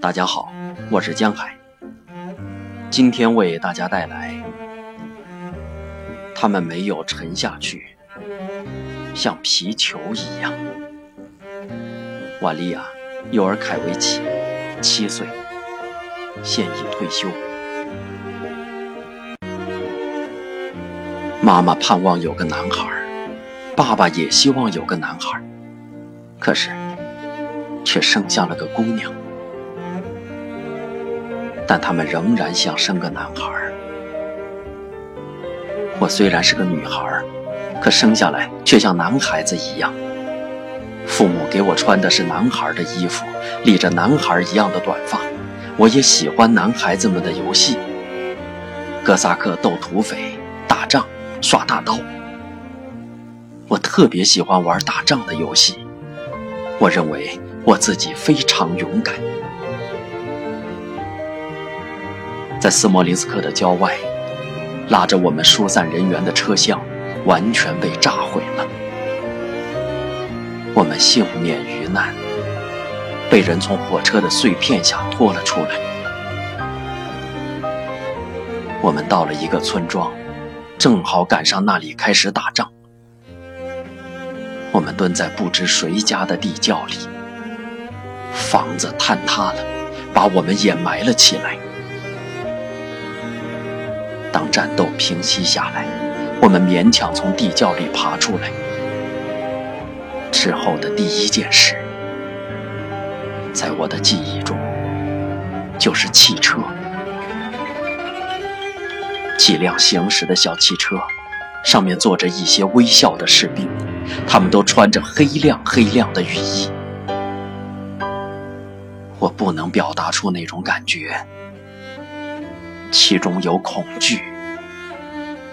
大家好，我是江海。今天为大家带来，他们没有沉下去，像皮球一样。瓦利亚·尤尔凯维奇，七岁，现已退休。妈妈盼望有个男孩，爸爸也希望有个男孩，可是却生下了个姑娘。但他们仍然想生个男孩。我虽然是个女孩，可生下来却像男孩子一样。父母给我穿的是男孩的衣服，理着男孩一样的短发。我也喜欢男孩子们的游戏：哥萨克斗土匪、打仗、耍大刀。我特别喜欢玩打仗的游戏。我认为我自己非常勇敢。在斯莫林斯克的郊外，拉着我们疏散人员的车厢完全被炸毁了。我们幸免于难，被人从火车的碎片下拖了出来。我们到了一个村庄，正好赶上那里开始打仗。我们蹲在不知谁家的地窖里，房子坍塌了，把我们掩埋了起来。当战斗平息下来，我们勉强从地窖里爬出来。之后的第一件事，在我的记忆中，就是汽车。几辆行驶的小汽车，上面坐着一些微笑的士兵，他们都穿着黑亮黑亮的雨衣。我不能表达出那种感觉。其中有恐惧，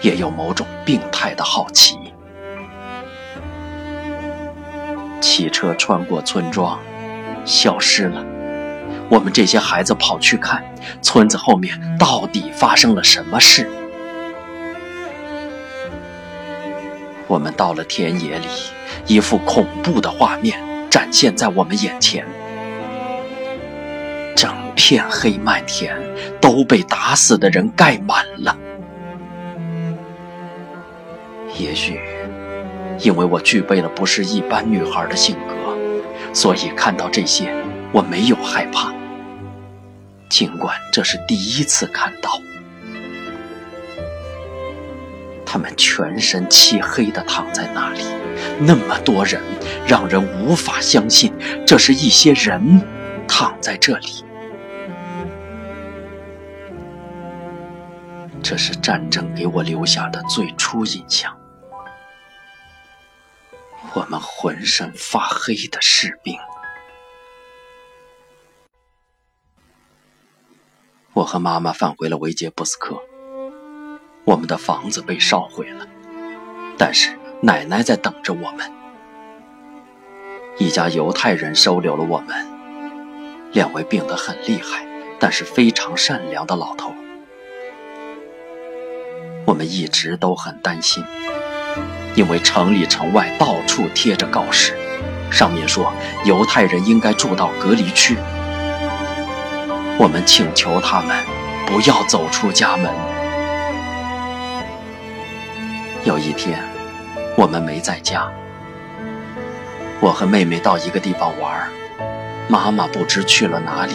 也有某种病态的好奇。汽车穿过村庄，消失了。我们这些孩子跑去看，村子后面到底发生了什么事？我们到了田野里，一幅恐怖的画面展现在我们眼前。整片黑麦田都被打死的人盖满了。也许，因为我具备了不是一般女孩的性格，所以看到这些我没有害怕。尽管这是第一次看到，他们全身漆黑的躺在那里，那么多人，让人无法相信这是一些人躺在这里。这是战争给我留下的最初印象。我们浑身发黑的士兵。我和妈妈返回了维杰布斯克。我们的房子被烧毁了，但是奶奶在等着我们。一家犹太人收留了我们，两位病得很厉害，但是非常善良的老头。我们一直都很担心，因为城里城外到处贴着告示，上面说犹太人应该住到隔离区。我们请求他们不要走出家门。有一天，我们没在家，我和妹妹到一个地方玩，妈妈不知去了哪里，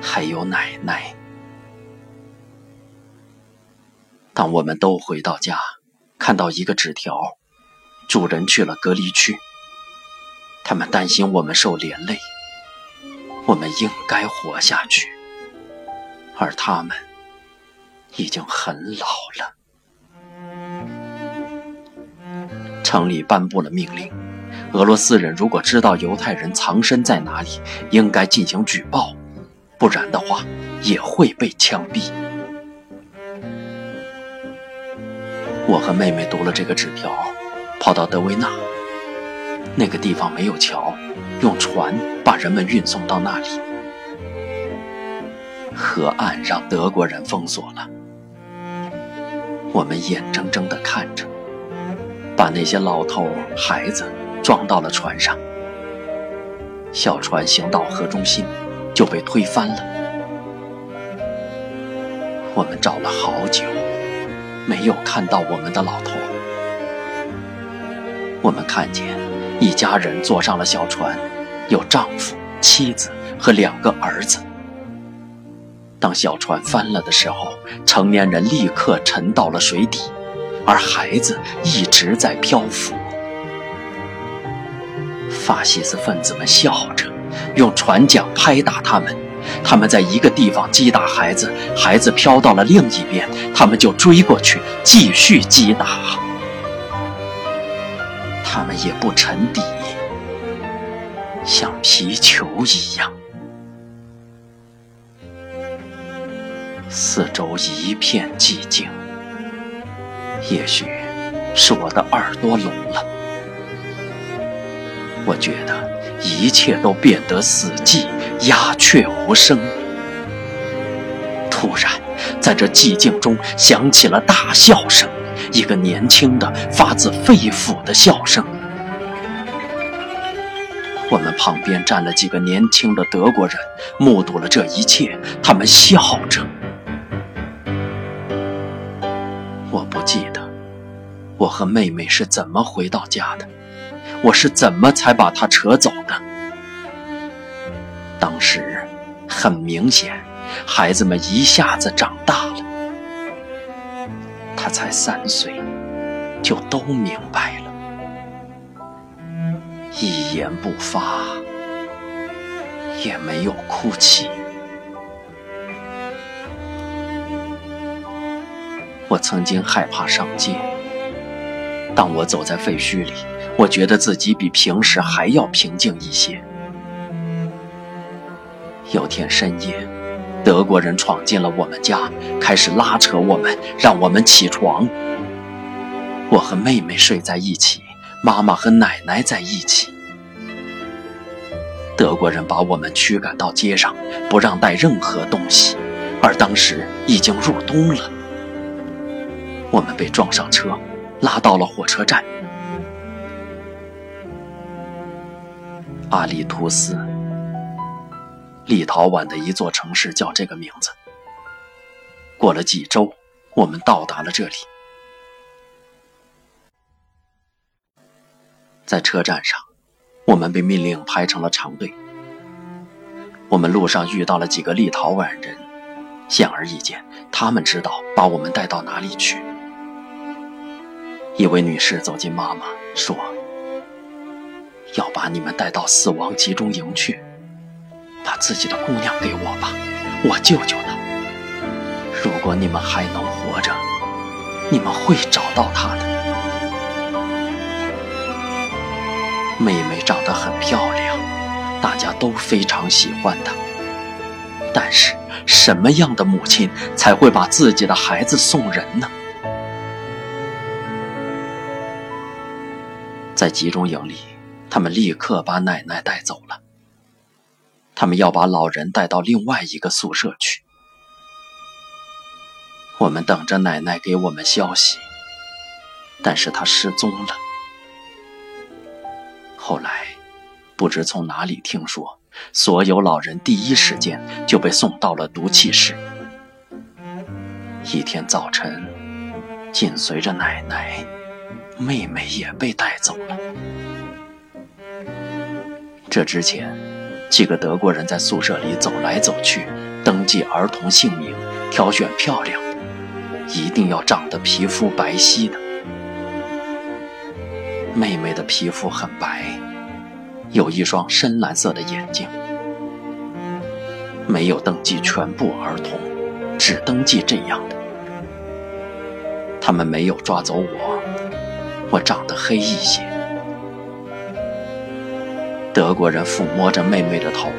还有奶奶。当我们都回到家，看到一个纸条，主人去了隔离区。他们担心我们受连累。我们应该活下去，而他们已经很老了。城里颁布了命令：俄罗斯人如果知道犹太人藏身在哪里，应该进行举报，不然的话也会被枪毙。我和妹妹读了这个纸条，跑到德维纳。那个地方没有桥，用船把人们运送到那里。河岸让德国人封锁了，我们眼睁睁地看着，把那些老头孩子装到了船上。小船行到河中心，就被推翻了。我们找了好久，没有看到我们的老头。我们看见一家人坐上了小船，有丈夫、妻子和两个儿子。当小船翻了的时候，成年人立刻沉到了水底，而孩子一直在漂浮。法西斯分子们笑着，用船桨拍打他们。他们在一个地方击打孩子，孩子飘到了另一边，他们就追过去继续击打。他们也不沉底，像皮球一样。四周一片寂静，也许是我的耳朵聋了。我觉得一切都变得死寂、鸦雀无声。突然，在这寂静中响起了大笑声，一个年轻的、发自肺腑的笑声。我们旁边站了几个年轻的德国人，目睹了这一切，他们笑着。我不记得我和妹妹是怎么回到家的，我是怎么才把她扯走的。当时很明显，孩子们一下子长大，才三岁，就都明白了，一言不发，也没有哭泣。我曾经害怕上街。当我走在废墟里，我觉得自己比平时还要平静一些。有天深夜，德国人闯进了我们家，开始拉扯我们，让我们起床。我和妹妹睡在一起，妈妈和奶奶在一起。德国人把我们驱赶到街上，不让带任何东西，而当时已经入冬了。我们被撞上车，拉到了火车站。阿里图斯，立陶宛的一座城市叫这个名字。过了几周，我们到达了这里。在车站上，我们被命令排成了长队。我们路上遇到了几个立陶宛人，显而易见，他们知道把我们带到哪里去。一位女士走进妈妈，说：“要把你们带到死亡集中营去，把自己的姑娘给我吧，我救救她。如果你们还能活着，你们会找到她的。妹妹长得很漂亮，大家都非常喜欢她。但是，什么样的母亲才会把自己的孩子送人呢？”在集中营里，他们立刻把奶奶带走了。他们要把老人带到另外一个宿舍去。我们等着奶奶给我们消息，但是她失踪了。后来，不知从哪里听说，所有老人第一时间就被送到了毒气室。一天早晨，紧随着奶奶。妹妹也被带走了。这之前，几个德国人在宿舍里走来走去，登记儿童姓名，挑选漂亮的，一定要长得皮肤白皙的。妹妹的皮肤很白，有一双深蓝色的眼睛。没有登记全部儿童，只登记这样的。他们没有抓走我。我长得黑一些。德国人抚摸着妹妹的头，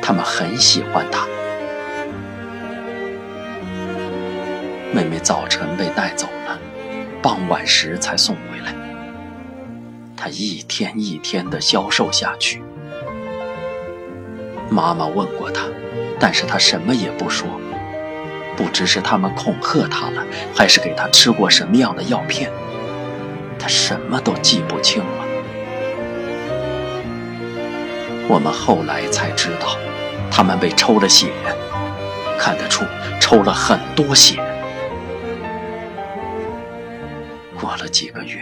他们很喜欢她。妹妹早晨被带走了，傍晚时才送回来。她一天一天的消瘦下去。妈妈问过她，但是她什么也不说。不知是他们恐吓他了，还是给他吃过什么样的药片，他什么都记不清了。我们后来才知道，他们被抽了血，看得出抽了很多血。过了几个月，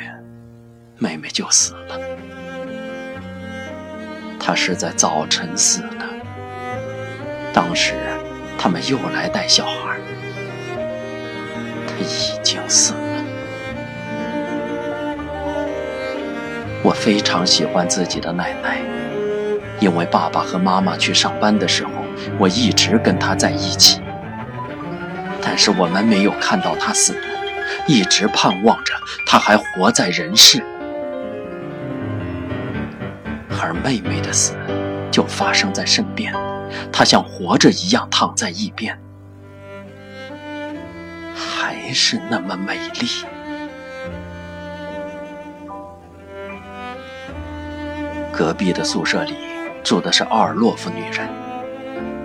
妹妹就死了。她是在早晨死的。当时他们又来带小孩，她已经死了。我非常喜欢自己的奶奶，因为爸爸和妈妈去上班的时候，我一直跟他在一起。但是我们没有看到他死。一直盼望着他还活在人世，而妹妹的死就发生在身边，她像活着一样躺在一边，还是那么美丽。隔壁的宿舍里住的是奥尔洛夫女人，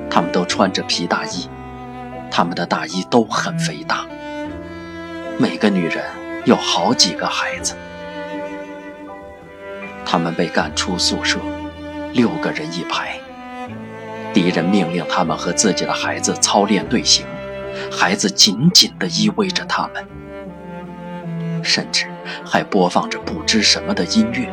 她们都穿着皮大衣，她们的大衣都很肥大。每个女人有好几个孩子，他们被赶出宿舍，六个人一排。敌人命令他们和自己的孩子操练队形，孩子紧紧地依偎着他们，甚至还播放着不知什么的音乐。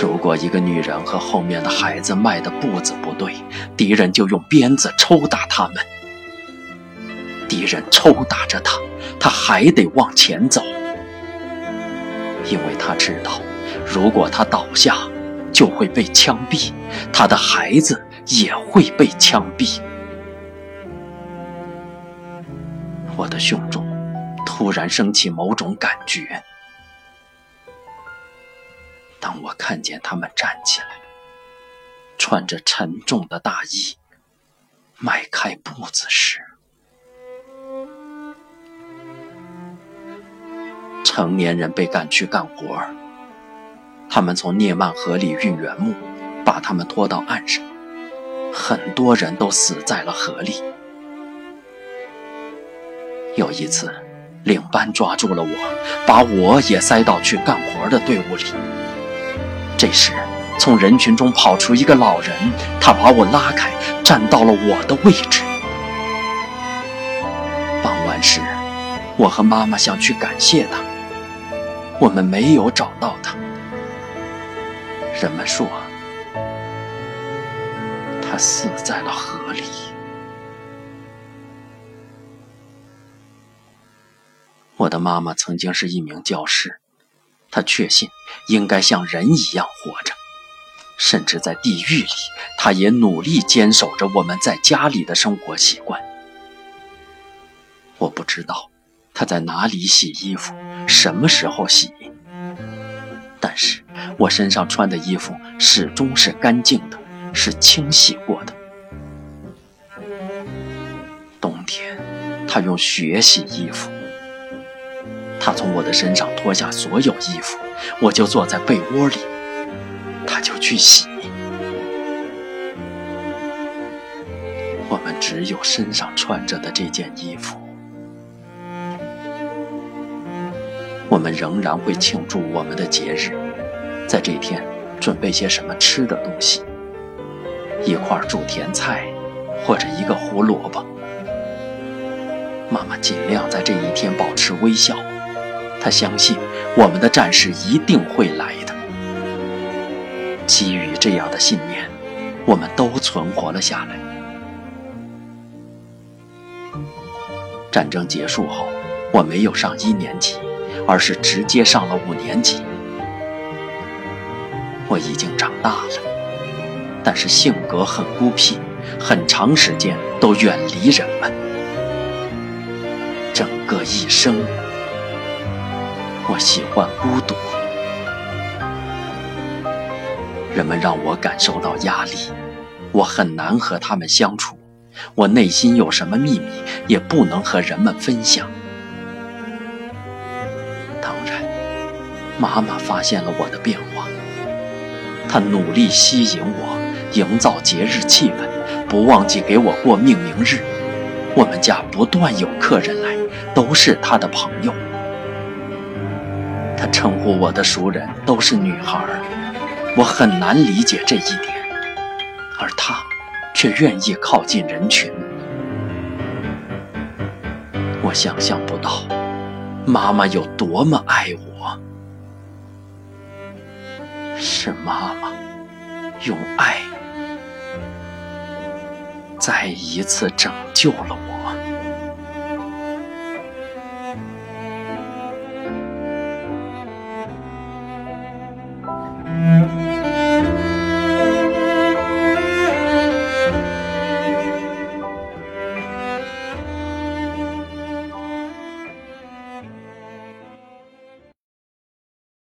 如果一个女人和后面的孩子迈的步子不对，敌人就用鞭子抽打他们。敌人抽打着他，他还得往前走，因为他知道，如果他倒下，就会被枪毙，他的孩子也会被枪毙。我的胸中突然升起某种感觉，当我看见他们站起来，穿着沉重的大衣，迈开步子时。成年人被赶去干活他们从涅曼河里运原木，把他们拖到岸上，很多人都死在了河里。有一次，领班抓住了我，把我也塞到去干活的队伍里。这时，从人群中跑出一个老人，他把我拉开，站到了我的位置。傍晚时，我和妈妈想去感谢他。我们没有找到他。人们说，他死在了河里。我的妈妈曾经是一名教师，他确信应该像人一样活着，甚至在地狱里，他也努力坚守着我们在家里的生活习惯。我不知道。他在哪里洗衣服？什么时候洗？但是我身上穿的衣服始终是干净的，是清洗过的。冬天，他用雪洗衣服。他从我的身上脱下所有衣服，我就坐在被窝里，他就去洗。我们只有身上穿着的这件衣服。我们仍然会庆祝我们的节日，在这天准备些什么吃的东西，一块煮甜菜，或者一个胡萝卜。妈妈尽量在这一天保持微笑，他相信我们的战士一定会来的。基于这样的信念，我们都存活了下来。战争结束后，我没有上一年级。而是直接上了五年级。我已经长大了，但是性格很孤僻，很长时间都远离人们。整个一生，我喜欢孤独。人们让我感受到压力，我很难和他们相处。我内心有什么秘密，也不能和人们分享。当然妈妈发现了我的变化，她努力吸引我，营造节日气氛，不忘记给我过命名日。我们家不断有客人来，都是她的朋友。称呼我的熟人都是女孩，我很难理解这一点，而她却愿意靠近人群。我想象不到妈妈有多么爱我，是妈妈用爱再一次拯救了我。